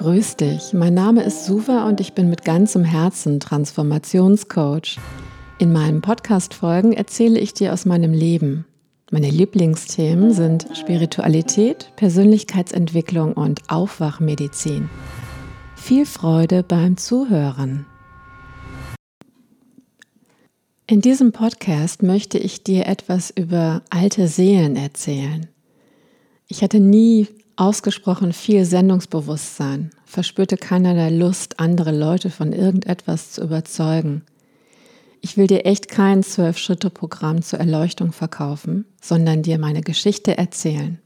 Grüß dich, mein Name ist Suva und ich bin mit ganzem Herzen Transformationscoach. In meinen Podcast-Folgen erzähle ich dir aus meinem Leben. Meine Lieblingsthemen sind Spiritualität, Persönlichkeitsentwicklung und Aufwachmedizin. Viel Freude beim Zuhören. In diesem Podcast möchte ich dir etwas über alte Seelen erzählen. Ich hatte nie ausgesprochen viel Sendungsbewusstsein, verspürte keinerlei Lust, andere Leute von irgendetwas zu überzeugen. Ich will dir echt kein Zwölf-Schritte-Programm zur Erleuchtung verkaufen, sondern dir meine Geschichte erzählen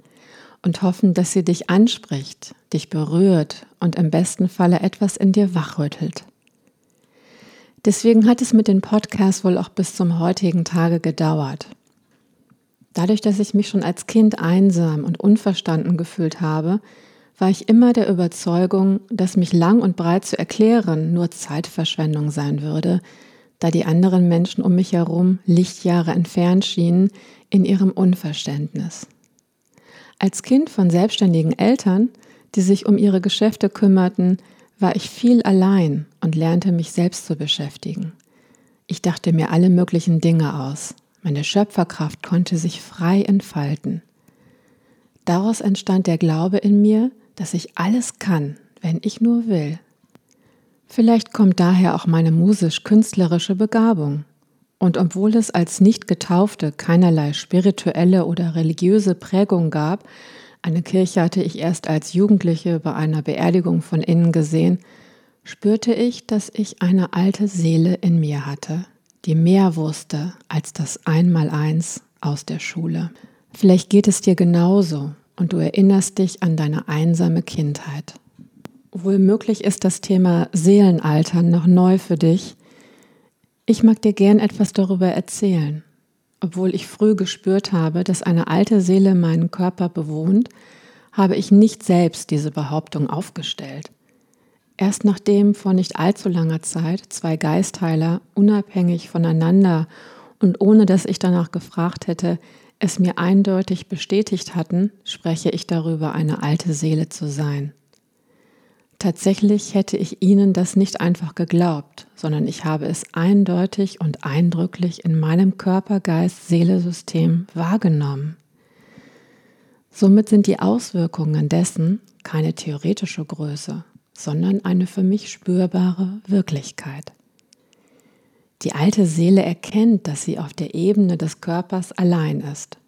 und hoffen, dass sie dich anspricht, dich berührt und im besten Falle etwas in dir wachrüttelt. Deswegen hat es mit den Podcasts wohl auch bis zum heutigen Tage gedauert. Dadurch, dass ich mich schon als Kind einsam und unverstanden gefühlt habe, war ich immer der Überzeugung, dass mich lang und breit zu erklären nur Zeitverschwendung sein würde, da die anderen Menschen um mich herum Lichtjahre entfernt schienen in ihrem Unverständnis. Als Kind von selbstständigen Eltern, die sich um ihre Geschäfte kümmerten, war ich viel allein und lernte mich selbst zu beschäftigen. Ich dachte mir alle möglichen Dinge aus. Meine Schöpferkraft konnte sich frei entfalten. Daraus entstand der Glaube in mir, dass ich alles kann, wenn ich nur will. Vielleicht kommt daher auch meine musisch-künstlerische Begabung. Und obwohl es als Nicht-Getaufte keinerlei spirituelle oder religiöse Prägung gab, eine Kirche hatte ich erst als Jugendliche bei einer Beerdigung von innen gesehen, spürte ich, dass ich eine alte Seele in mir hatte, die mehr wusste als das Einmaleins aus der Schule. Vielleicht geht es dir genauso und du erinnerst dich an deine einsame Kindheit. Wohl möglich ist das Thema Seelenaltern noch neu für dich. Ich mag dir gern etwas darüber erzählen obwohl ich früh gespürt habe, dass eine alte Seele meinen Körper bewohnt, habe ich nicht selbst diese Behauptung aufgestellt. Erst nachdem vor nicht allzu langer Zeit zwei Geistheiler unabhängig voneinander und ohne dass ich danach gefragt hätte, es mir eindeutig bestätigt hatten, spreche ich darüber, eine alte Seele zu sein. Tatsächlich hätte ich ihnen das nicht einfach geglaubt, sondern ich habe es eindeutig und eindrücklich in meinem Körper, Geist, Seele-System wahrgenommen. Somit sind die Auswirkungen dessen keine theoretische Größe, sondern eine für mich spürbare Wirklichkeit. Die alte Seele erkennt, dass sie auf der Ebene des Körpers allein ist,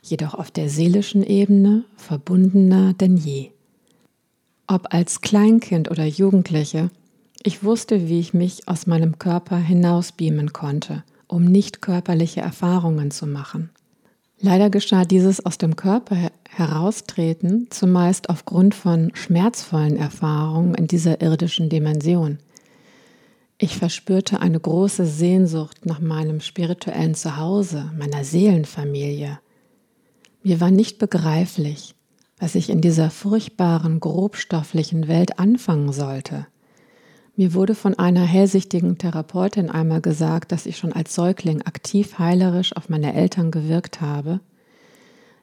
jedoch auf der seelischen Ebene verbundener denn je. Ob als Kleinkind oder Jugendliche, ich wusste, wie ich mich aus meinem Körper hinausbeamen konnte, um nicht körperliche Erfahrungen zu machen. Leider geschah dieses aus dem Körper heraustreten zumeist aufgrund von schmerzvollen Erfahrungen in dieser irdischen Dimension. Ich verspürte eine große Sehnsucht nach meinem spirituellen Zuhause, meiner Seelenfamilie. Mir war nicht begreiflich, was ich in dieser furchtbaren, grobstofflichen Welt anfangen sollte. Mir wurde von einer hellsichtigen Therapeutin einmal gesagt, dass ich schon als Säugling aktiv heilerisch auf meine Eltern gewirkt habe,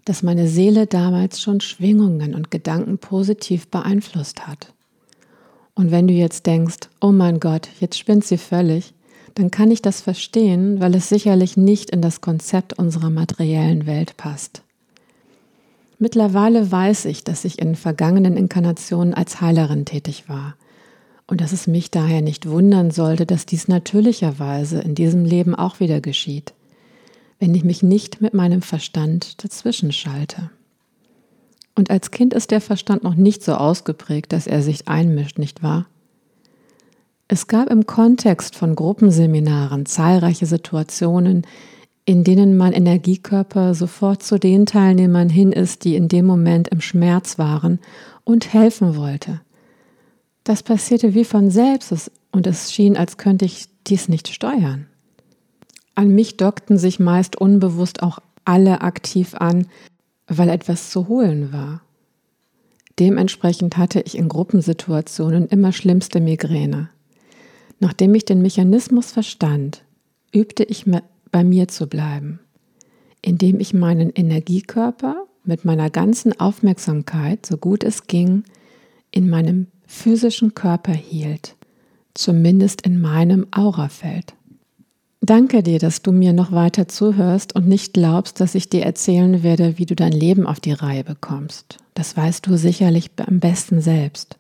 dass meine Seele damals schon Schwingungen und Gedanken positiv beeinflusst hat. Und wenn du jetzt denkst, oh mein Gott, jetzt spinnt sie völlig, dann kann ich das verstehen, weil es sicherlich nicht in das Konzept unserer materiellen Welt passt. Mittlerweile weiß ich, dass ich in vergangenen Inkarnationen als Heilerin tätig war und dass es mich daher nicht wundern sollte, dass dies natürlicherweise in diesem Leben auch wieder geschieht, wenn ich mich nicht mit meinem Verstand dazwischen schalte. Und als Kind ist der Verstand noch nicht so ausgeprägt, dass er sich einmischt, nicht wahr? Es gab im Kontext von Gruppenseminaren zahlreiche Situationen, in denen mein Energiekörper sofort zu den Teilnehmern hin ist, die in dem Moment im Schmerz waren und helfen wollte. Das passierte wie von selbst und es schien, als könnte ich dies nicht steuern. An mich dockten sich meist unbewusst auch alle aktiv an, weil etwas zu holen war. Dementsprechend hatte ich in Gruppensituationen immer schlimmste Migräne. Nachdem ich den Mechanismus verstand, übte ich bei mir zu bleiben, indem ich meinen Energiekörper mit meiner ganzen Aufmerksamkeit, so gut es ging, in meinem physischen Körper hielt, zumindest in meinem Aurafeld. Danke dir, dass du mir noch weiter zuhörst und nicht glaubst, dass ich dir erzählen werde, wie du dein Leben auf die Reihe bekommst. Das weißt du sicherlich am besten selbst.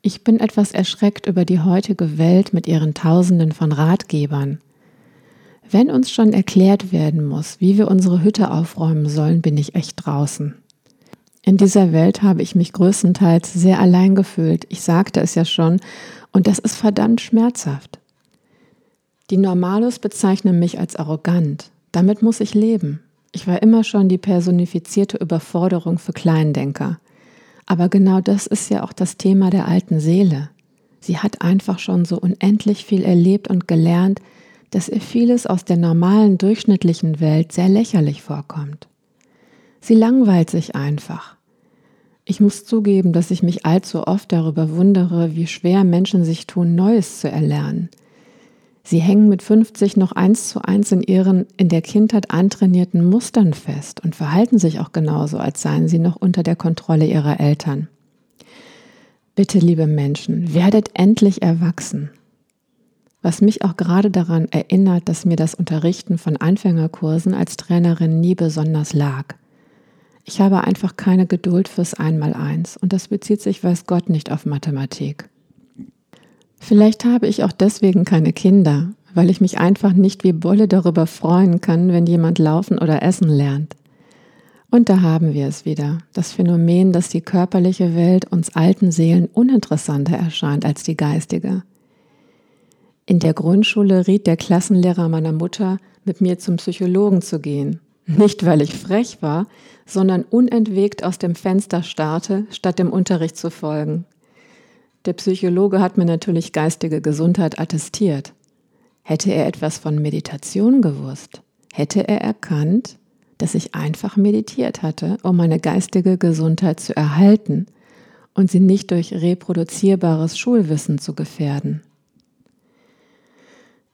Ich bin etwas erschreckt über die heutige Welt mit ihren Tausenden von Ratgebern. Wenn uns schon erklärt werden muss, wie wir unsere Hütte aufräumen sollen, bin ich echt draußen. In dieser Welt habe ich mich größtenteils sehr allein gefühlt. Ich sagte es ja schon, und das ist verdammt schmerzhaft. Die Normalos bezeichnen mich als arrogant. Damit muss ich leben. Ich war immer schon die personifizierte Überforderung für Kleindenker. Aber genau das ist ja auch das Thema der alten Seele. Sie hat einfach schon so unendlich viel erlebt und gelernt, dass ihr vieles aus der normalen, durchschnittlichen Welt sehr lächerlich vorkommt. Sie langweilt sich einfach. Ich muss zugeben, dass ich mich allzu oft darüber wundere, wie schwer Menschen sich tun, Neues zu erlernen – Sie hängen mit 50 noch eins zu eins in ihren in der Kindheit antrainierten Mustern fest und verhalten sich auch genauso, als seien sie noch unter der Kontrolle ihrer Eltern. Bitte, liebe Menschen, werdet endlich erwachsen. Was mich auch gerade daran erinnert, dass mir das Unterrichten von Anfängerkursen als Trainerin nie besonders lag. Ich habe einfach keine Geduld fürs Einmaleins und das bezieht sich, weiß Gott, nicht auf Mathematik. Vielleicht habe ich auch deswegen keine Kinder, weil ich mich einfach nicht wie Bolle darüber freuen kann, wenn jemand laufen oder essen lernt. Und da haben wir es wieder, das Phänomen, dass die körperliche Welt uns alten Seelen uninteressanter erscheint als die geistige. In der Grundschule riet der Klassenlehrer meiner Mutter, mit mir zum Psychologen zu gehen. Nicht, weil ich frech war, sondern unentwegt aus dem Fenster starrte, statt dem Unterricht zu folgen. Der Psychologe hat mir natürlich geistige Gesundheit attestiert. Hätte er etwas von Meditation gewusst, hätte er erkannt, dass ich einfach meditiert hatte, um meine geistige Gesundheit zu erhalten und sie nicht durch reproduzierbares Schulwissen zu gefährden.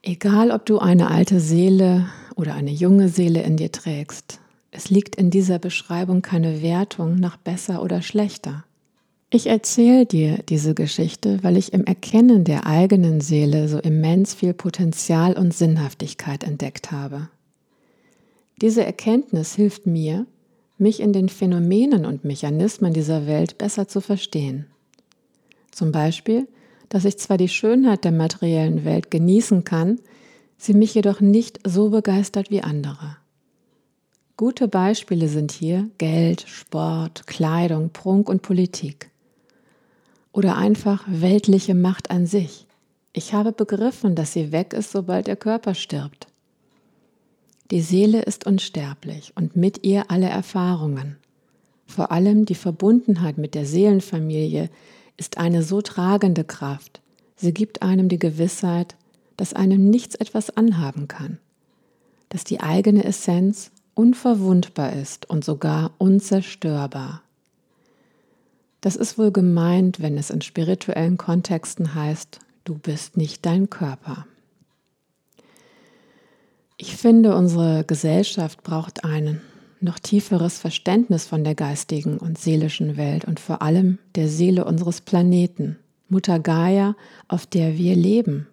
Egal, ob du eine alte Seele oder eine junge Seele in dir trägst, es liegt in dieser Beschreibung keine Wertung nach besser oder schlechter. Ich erzähle dir diese Geschichte, weil ich im Erkennen der eigenen Seele so immens viel Potenzial und Sinnhaftigkeit entdeckt habe. Diese Erkenntnis hilft mir, mich in den Phänomenen und Mechanismen dieser Welt besser zu verstehen. Zum Beispiel, dass ich zwar die Schönheit der materiellen Welt genießen kann, sie mich jedoch nicht so begeistert wie andere. Gute Beispiele sind hier Geld, Sport, Kleidung, Prunk und Politik oder einfach weltliche Macht an sich. Ich habe begriffen, dass sie weg ist, sobald der Körper stirbt. Die Seele ist unsterblich und mit ihr alle Erfahrungen. Vor allem die Verbundenheit mit der Seelenfamilie ist eine so tragende Kraft. Sie gibt einem die Gewissheit, dass einem nichts etwas anhaben kann, dass die eigene Essenz unverwundbar ist und sogar unzerstörbar. Das ist wohl gemeint, wenn es in spirituellen Kontexten heißt, du bist nicht dein Körper. Ich finde, unsere Gesellschaft braucht ein noch tieferes Verständnis von der geistigen und seelischen Welt und vor allem der Seele unseres Planeten, Mutter Gaia, auf der wir leben.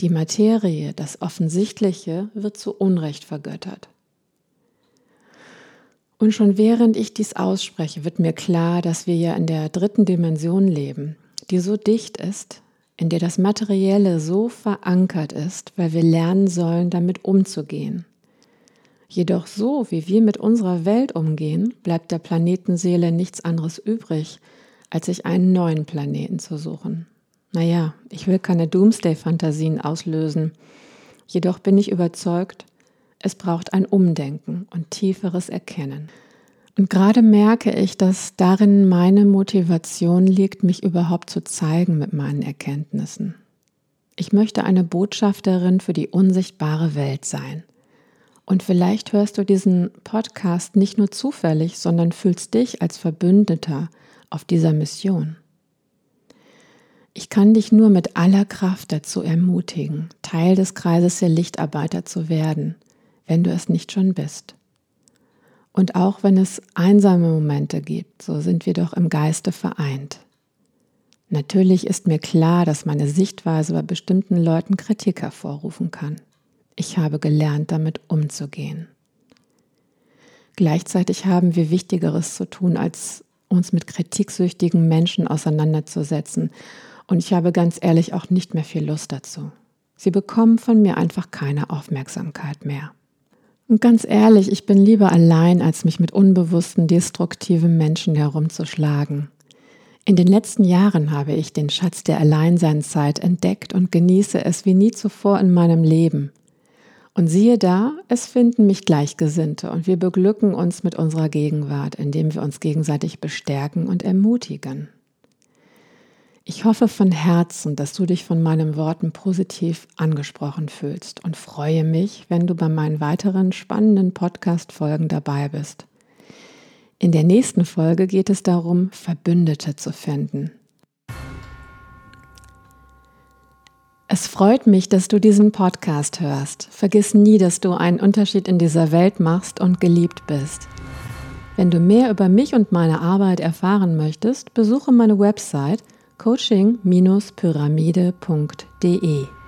Die Materie, das Offensichtliche, wird zu Unrecht vergöttert. Und schon während ich dies ausspreche, wird mir klar, dass wir ja in der dritten Dimension leben, die so dicht ist, in der das Materielle so verankert ist, weil wir lernen sollen, damit umzugehen. Jedoch so, wie wir mit unserer Welt umgehen, bleibt der Planetenseele nichts anderes übrig, als sich einen neuen Planeten zu suchen. Naja, ich will keine Doomsday-Fantasien auslösen, jedoch bin ich überzeugt, es braucht ein Umdenken und tieferes Erkennen. Und gerade merke ich, dass darin meine Motivation liegt, mich überhaupt zu zeigen mit meinen Erkenntnissen. Ich möchte eine Botschafterin für die unsichtbare Welt sein. Und vielleicht hörst du diesen Podcast nicht nur zufällig, sondern fühlst dich als Verbündeter auf dieser Mission. Ich kann dich nur mit aller Kraft dazu ermutigen, Teil des Kreises der Lichtarbeiter zu werden – wenn du es nicht schon bist. Und auch wenn es einsame Momente gibt, so sind wir doch im Geiste vereint. Natürlich ist mir klar, dass meine Sichtweise bei bestimmten Leuten Kritik hervorrufen kann. Ich habe gelernt, damit umzugehen. Gleichzeitig haben wir Wichtigeres zu tun, als uns mit kritiksüchtigen Menschen auseinanderzusetzen. Und ich habe ganz ehrlich auch nicht mehr viel Lust dazu. Sie bekommen von mir einfach keine Aufmerksamkeit mehr. Und ganz ehrlich, ich bin lieber allein, als mich mit unbewussten, destruktiven Menschen herumzuschlagen. In den letzten Jahren habe ich den Schatz der Alleinseinszeit entdeckt und genieße es wie nie zuvor in meinem Leben. Und siehe da, es finden mich Gleichgesinnte und wir beglücken uns mit unserer Gegenwart, indem wir uns gegenseitig bestärken und ermutigen. Ich hoffe von Herzen, dass du dich von meinen Worten positiv angesprochen fühlst und freue mich, wenn du bei meinen weiteren spannenden Podcast-Folgen dabei bist. In der nächsten Folge geht es darum, Verbündete zu finden. Es freut mich, dass du diesen Podcast hörst. Vergiss nie, dass du einen Unterschied in dieser Welt machst und geliebt bist. Wenn du mehr über mich und meine Arbeit erfahren möchtest, besuche meine Website coaching-pyramide.de.